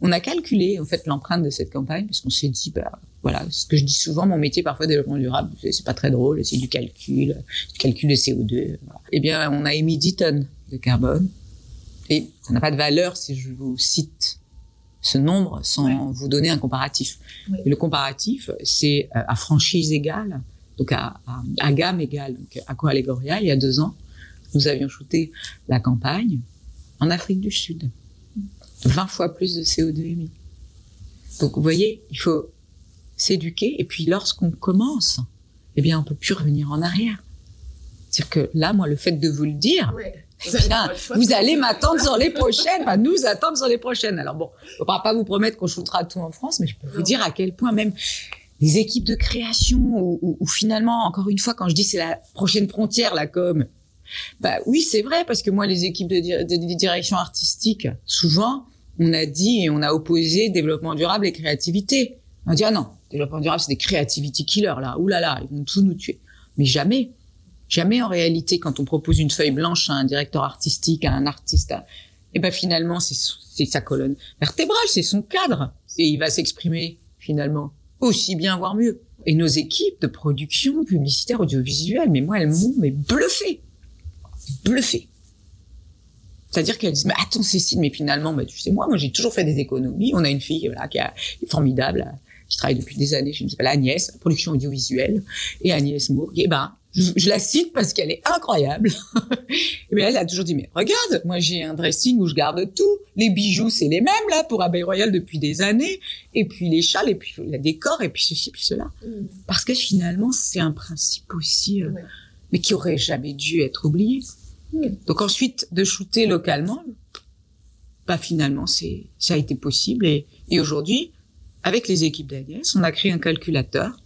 on a calculé en fait l'empreinte de cette campagne parce qu'on s'est dit bah voilà ce que je dis souvent mon métier parfois développement durable c'est pas très drôle c'est du calcul du calcul de CO2 eh bien on a émis 10 tonnes de carbone et ça n'a pas de valeur si je vous cite ce nombre sans vous donner un comparatif. Et le comparatif c'est euh, à franchise égale donc à, à, gamme égale donc à quoi Allegoria il y a deux ans nous avions shooté la campagne en Afrique du Sud. 20 fois plus de CO2 émis. Donc vous voyez, il faut s'éduquer et puis lorsqu'on commence, eh bien on peut plus revenir en arrière. C'est-à-dire que là, moi, le fait de vous le dire, eh vous, allez m'attendre sur les prochaines, enfin, nous attendre sur les prochaines. Alors bon, on ne pourra pas vous promettre qu'on shootera tout en France, mais je peux vous dire à quel point même les équipes de création, ou, finalement, encore une fois, quand je dis c'est la prochaine frontière, la com, bah oui, c'est vrai, parce que moi, les équipes de, direction artistique, souvent, on a dit et on a opposé développement durable et créativité. On a dit, ah non, développement durable, c'est des creativity killers, là. Ouh là là, ils vont tout nous tuer. Mais jamais, jamais en réalité, quand on propose une feuille blanche à un directeur artistique, à un artiste, et ben finalement, c'est sa colonne vertébrale, c'est son cadre. Et il va s'exprimer, finalement, aussi bien, voire mieux. et nos équipes de production publicitaire audiovisuelle, mais moi, elles m'ont bluffé. Bluffé. C'est-à-dire qu'elles disent, mais attends Cécile, mais finalement, bah, tu sais, moi, moi j'ai toujours fait des économies. On a une fille voilà, qui, est formidable, qui travaille depuis des années, je ne sais pas, Agnès, production audiovisuelle, et Agnès Mourg, et ben, je, la cite parce qu'elle est incroyable. bien elle a toujours dit, mais regarde, moi j'ai un dressing où je garde tout. Les bijoux, c'est les mêmes là pour Abeille Royale depuis des années. Et puis les châles, et puis le décor, et puis ceci, puis cela. Mm. Parce que finalement, c'est un principe aussi, euh, mais qui aurait jamais dû être oublié. Donc ensuite, de shooter localement, bah finalement, c'est ça a été possible. Et, et aujourd'hui, avec les équipes d'Agnès, on a créé un calculateur.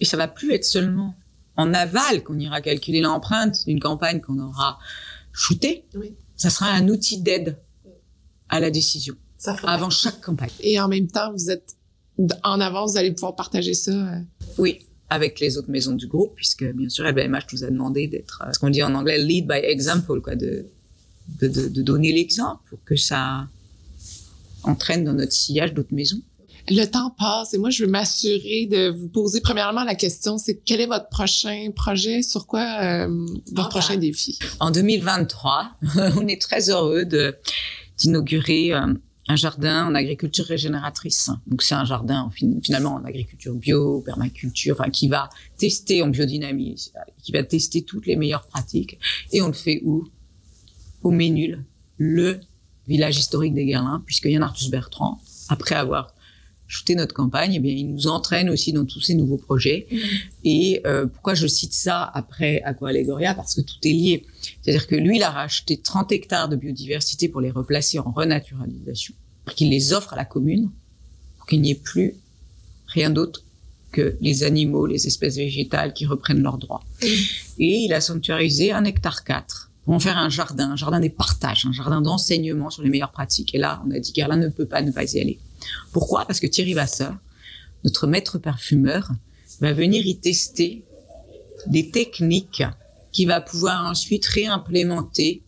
Et ça va plus être seulement en aval qu'on ira calculer l'empreinte d'une campagne qu'on aura shootée, ça sera un outil d'aide à la décision avant chaque campagne. Et en même temps, vous êtes en avance, vous allez pouvoir partager ça. Euh. Oui, avec les autres maisons du groupe, puisque bien sûr, LVMH nous a demandé d'être, euh, ce qu'on dit en anglais, lead by example, quoi, de, de, de donner l'exemple pour que ça entraîne dans notre sillage d'autres maisons le temps passe et moi, je veux m'assurer de vous poser premièrement la question, c'est quel est votre prochain projet, sur quoi euh, votre ah, prochain bah. défi? En 2023, on est très heureux de d'inaugurer euh, un jardin en agriculture régénératrice. Donc c'est un jardin finalement en agriculture bio, permaculture, qui va tester en biodynamie, qui va tester toutes les meilleures pratiques. Et on le fait où? Au Ménul, le village historique des Guerlains, puisque Yann Arthus Bertrand, après avoir shooter notre campagne, eh bien, il nous entraîne aussi dans tous ces nouveaux projets. Mm. Et euh, pourquoi je cite ça après Aqua Parce que tout est lié. C'est-à-dire que lui, il a racheté 30 hectares de biodiversité pour les replacer en renaturalisation, pour qu'il les offre à la commune, pour qu'il n'y ait plus rien d'autre que les animaux, les espèces végétales qui reprennent leurs droits. Mm. Et il a sanctuarisé un hectare 4 pour en faire un jardin, un jardin des partages, un jardin d'enseignement sur les meilleures pratiques. Et là, on a dit qu'Erlin ne peut pas ne pas y aller. Pourquoi? Parce que Thierry Vasseur, notre maître parfumeur, va venir y tester des techniques qu'il va pouvoir ensuite réimplémenter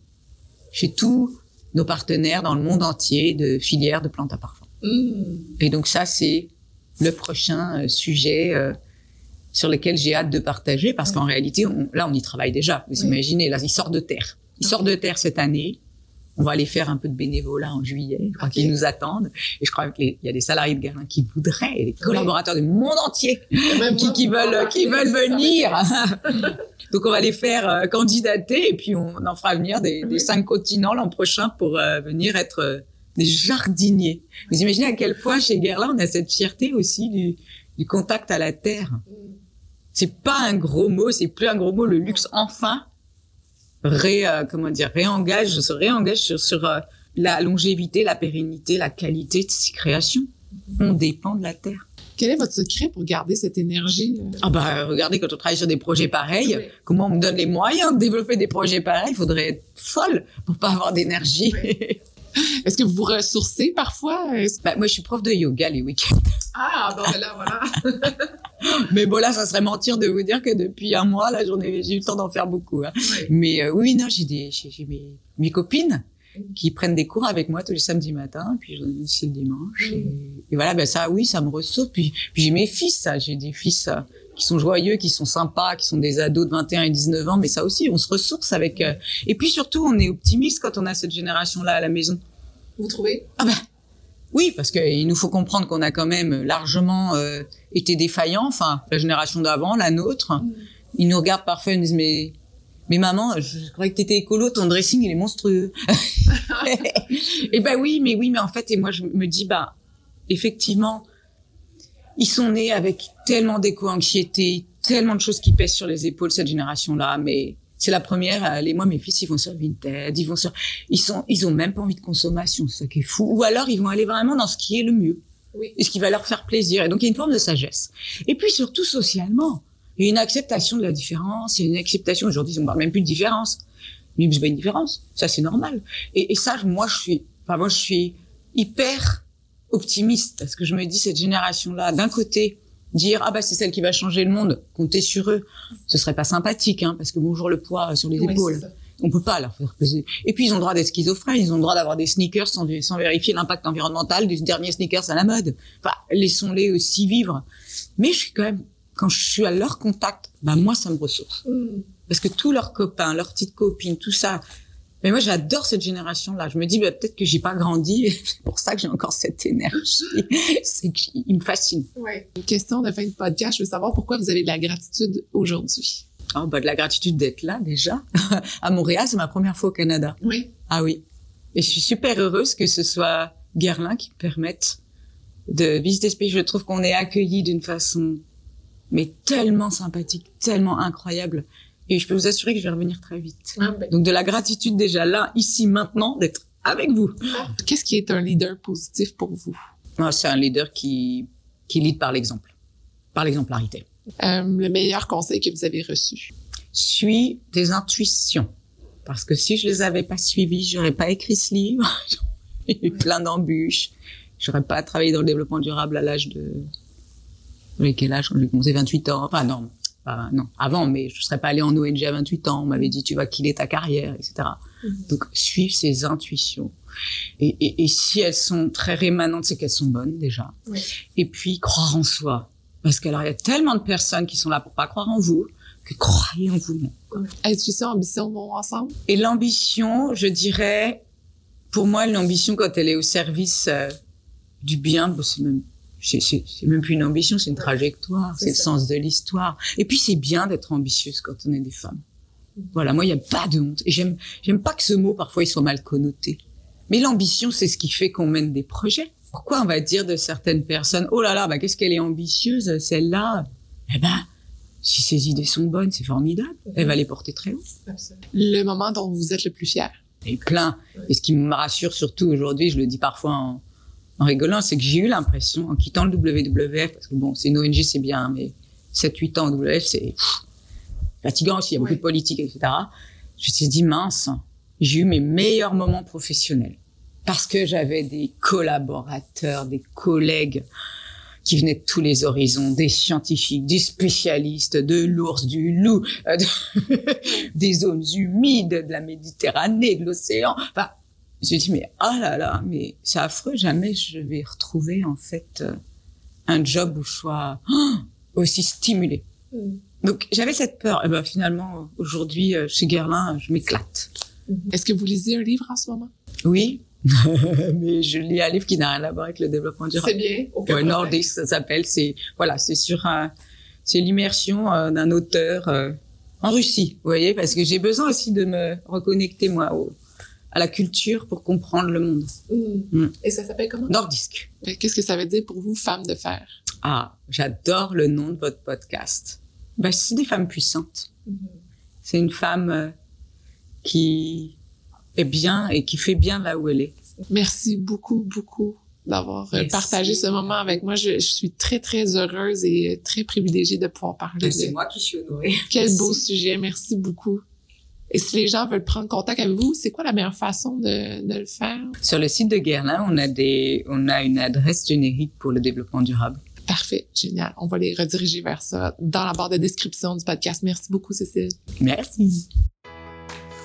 chez tous nos partenaires dans le monde entier de filières de plantes à parfum. Mmh. Et donc ça, c'est le prochain euh, sujet euh, sur lequel j'ai hâte de partager parce qu'en réalité, là, on y travaille déjà. Vous imaginez, là, il sort de terre. Il sort de terre cette année. On va aller faire un peu de bénévolat en juillet. Je crois qu'ils nous attendent. Et je crois qu'il y a des salariés de Guerlain qui voudraient, et des collaborateurs du monde entier qui, qui veulent, qui veulent venir. Donc on va les faire euh, candidater et puis on en fera venir des, des cinq continents l'an prochain pour euh, venir être euh, des jardiniers. Vous imaginez à quel point chez Guerlain on a cette fierté aussi du, du contact à la terre. C'est pas un gros mot, c'est plus un gros mot. Le luxe enfin ré, euh, comment dire, réengage, se réengage sur, sur euh, la longévité, la pérennité, la qualité de ces créations. On dépend de la terre. Quel est votre secret pour garder cette énergie euh? Ah bah regardez quand on travaille sur des projets pareils, comment on me donne les moyens de développer des projets pareils? Il faudrait être folle pour pas avoir d'énergie. Est-ce que vous vous ressourcez parfois? Bah, moi je suis prof de yoga les week-ends. Ah bon ben là voilà. Mais bon, là, ça serait mentir de vous dire que depuis un mois, là, j'en ai, j'ai eu le temps d'en faire beaucoup. Hein. Mais euh, oui, non, j'ai des, j'ai, mes, mes copines qui prennent des cours avec moi tous les samedis matins, puis j'en ai aussi le dimanche. Et, voilà, ben ça, oui, ça me ressource. Puis, puis j'ai mes fils, ça, j'ai des fils euh, qui sont joyeux, qui sont sympas, qui sont des ados de 21 et 19 ans, mais ça aussi, on se ressource avec. Euh, et puis surtout, on est optimiste quand on a cette génération-là à la maison. Vous trouvez? Ah ben oui, parce qu'il nous faut comprendre qu'on a quand même largement euh, été défaillants, enfin la génération d'avant, la nôtre. Mm. Ils nous regardent parfois, ils nous disent mais mais maman, je croyais que t'étais écolo, ton dressing il est monstrueux. et ben oui, mais oui, mais en fait et moi je me dis bah effectivement ils sont nés avec tellement d'éco-anxiété, tellement de choses qui pèsent sur les épaules cette génération-là, mais c'est la première aller. Moi, mes fils, ils vont sur Vinted, ils vont sur, ils sont, ils ont même pas envie de consommation, c'est ça qui est fou. Ou alors, ils vont aller vraiment dans ce qui est le mieux. Oui. Et ce qui va leur faire plaisir. Et donc, il y a une forme de sagesse. Et puis, surtout, socialement. Il y a une acceptation de la différence. Il y a une acceptation. Aujourd'hui, on parle même plus de différence. Mais c'est pas une différence. Ça, c'est normal. Et, et ça, moi, je suis, enfin, moi, je suis hyper optimiste parce que je me dis, cette génération-là, d'un côté, dire ah bah c'est celle qui va changer le monde, compter sur eux, ce serait pas sympathique hein, parce que bonjour le poids sur les épaules. On peut pas leur faire peser. Et puis ils ont le droit d'être schizophrènes, ils ont le droit d'avoir des sneakers sans, sans vérifier l'impact environnemental du dernier sneakers à la mode. Enfin, laissons-les aussi vivre. Mais je suis quand même, quand je suis à leur contact, ben moi ça me ressource. Mm. Parce que tous leurs copains, leurs petites copines, tout ça, mais moi, j'adore cette génération-là. Je me dis, bah, peut-être que j'ai pas grandi. C'est pour ça que j'ai encore cette énergie. C'est qu'il me fascine. Ouais. Une question de fin de podcast. Je veux savoir pourquoi vous avez de la gratitude aujourd'hui. Oh, bah, de la gratitude d'être là, déjà. à Montréal, c'est ma première fois au Canada. Oui. Ah oui. Et je suis super heureuse que ce soit Guerlain qui permette de visiter ce pays. Je trouve qu'on est accueillis d'une façon, mais tellement sympathique, tellement incroyable. Et je peux vous assurer que je vais revenir très vite. Ah, ben. Donc de la gratitude déjà là, ici, maintenant, d'être avec vous. Qu'est-ce qui est un leader positif pour vous? Ah, c'est un leader qui, qui lead par l'exemple, par l'exemplarité. Euh, le meilleur conseil que vous avez reçu? Suis des intuitions. Parce que si je les avais pas suivies, j'aurais pas écrit ce livre. J'ai eu plein d'embûches. J'aurais pas travaillé dans le développement durable à l'âge de... Oui, quel âge? J'ai commencé 28 ans. Enfin, non, non, avant, mais je serais pas allée en ONG à 28 ans. On m'avait dit, tu vas killer ta carrière, etc. Mhm. Donc, suivre ses intuitions. Et, et, et, si elles sont très rémanentes, c'est qu'elles sont bonnes, déjà. Et puis, croire en soi. Parce qu'il y a tellement de personnes qui sont là pour pas croire en vous, que croyez en vous. Intuition, ambition vont ensemble? Et l'ambition, je dirais, pour moi, l'ambition, quand elle est au service euh, du bien, bah, c'est même c'est même plus une ambition, c'est une trajectoire, c'est le sens de l'histoire. Et puis c'est bien d'être ambitieuse quand on est des femmes. Voilà, moi il n'y a pas de honte. Et j'aime j'aime pas que ce mot parfois il soit mal connoté. Mais l'ambition, c'est ce qui fait qu'on mène des projets. Pourquoi on va dire de certaines personnes, oh là là, bah qu'est-ce qu'elle est ambitieuse, celle-là? Eh ben, si ses idées sont bonnes, c'est formidable. Elle va les porter très haut. Le moment dont vous êtes le plus fier. Et plein. Et ce qui me rassure surtout aujourd'hui, je le dis parfois en, en rigolant, c'est que j'ai eu l'impression, en quittant le WWF, parce que bon, c'est une ONG, c'est bien, mais 7-8 ans au WWF, c'est fatigant aussi, il y a beaucoup de politique, etc. Je me suis dit, mince, j'ai eu mes meilleurs moments professionnels. Parce que j'avais des collaborateurs, des collègues qui venaient de tous les horizons, des scientifiques, des spécialistes, de l'ours, du loup, euh, des zones humides, de la Méditerranée, de l'océan. Enfin, je me suis dit, mais oh là là, mais c'est affreux, jamais je vais retrouver en fait euh, un job où je sois oh, aussi stimulée. Mm. Donc j'avais cette peur. Et ben finalement, aujourd'hui, euh, chez Guerlain, je m'éclate. Mm-hmm. Est-ce que vous lisez un livre en ce moment? Oui, mais je lis un livre qui n'a rien à voir avec le développement durable. C'est bien. Okay, ouais, Nordique, ça s'appelle. C'est voilà, c'est sur un, c'est l'immersion euh, d'un auteur en Russie. Vous voyez, parce que j'ai besoin aussi de me reconnecter moi au, à la culture pour comprendre le monde. Mm. Mm. Et ça s'appelle comment? Nordisk. Qu'est-ce que ça veut dire pour vous, femme de fer? Ah, j'adore le nom de votre podcast. Ben, c'est des femmes puissantes. Mm-hmm. C'est une femme euh, qui est bien et qui fait bien là où elle est. Merci beaucoup, beaucoup d'avoir euh, partagé ce moment avec moi. Je, je, suis très, très heureuse et très privilégiée de pouvoir parler. C'est moi qui suis honorée. Quel beau sujet. Merci beaucoup. Et si les gens veulent prendre contact avec vous, c'est quoi la meilleure façon de, de, le faire? Sur le site de Guerlain, on a des, on a une adresse générique pour le développement durable. Parfait, génial. On va les rediriger vers ça dans la barre de description du podcast. Merci beaucoup, Cécile. Merci.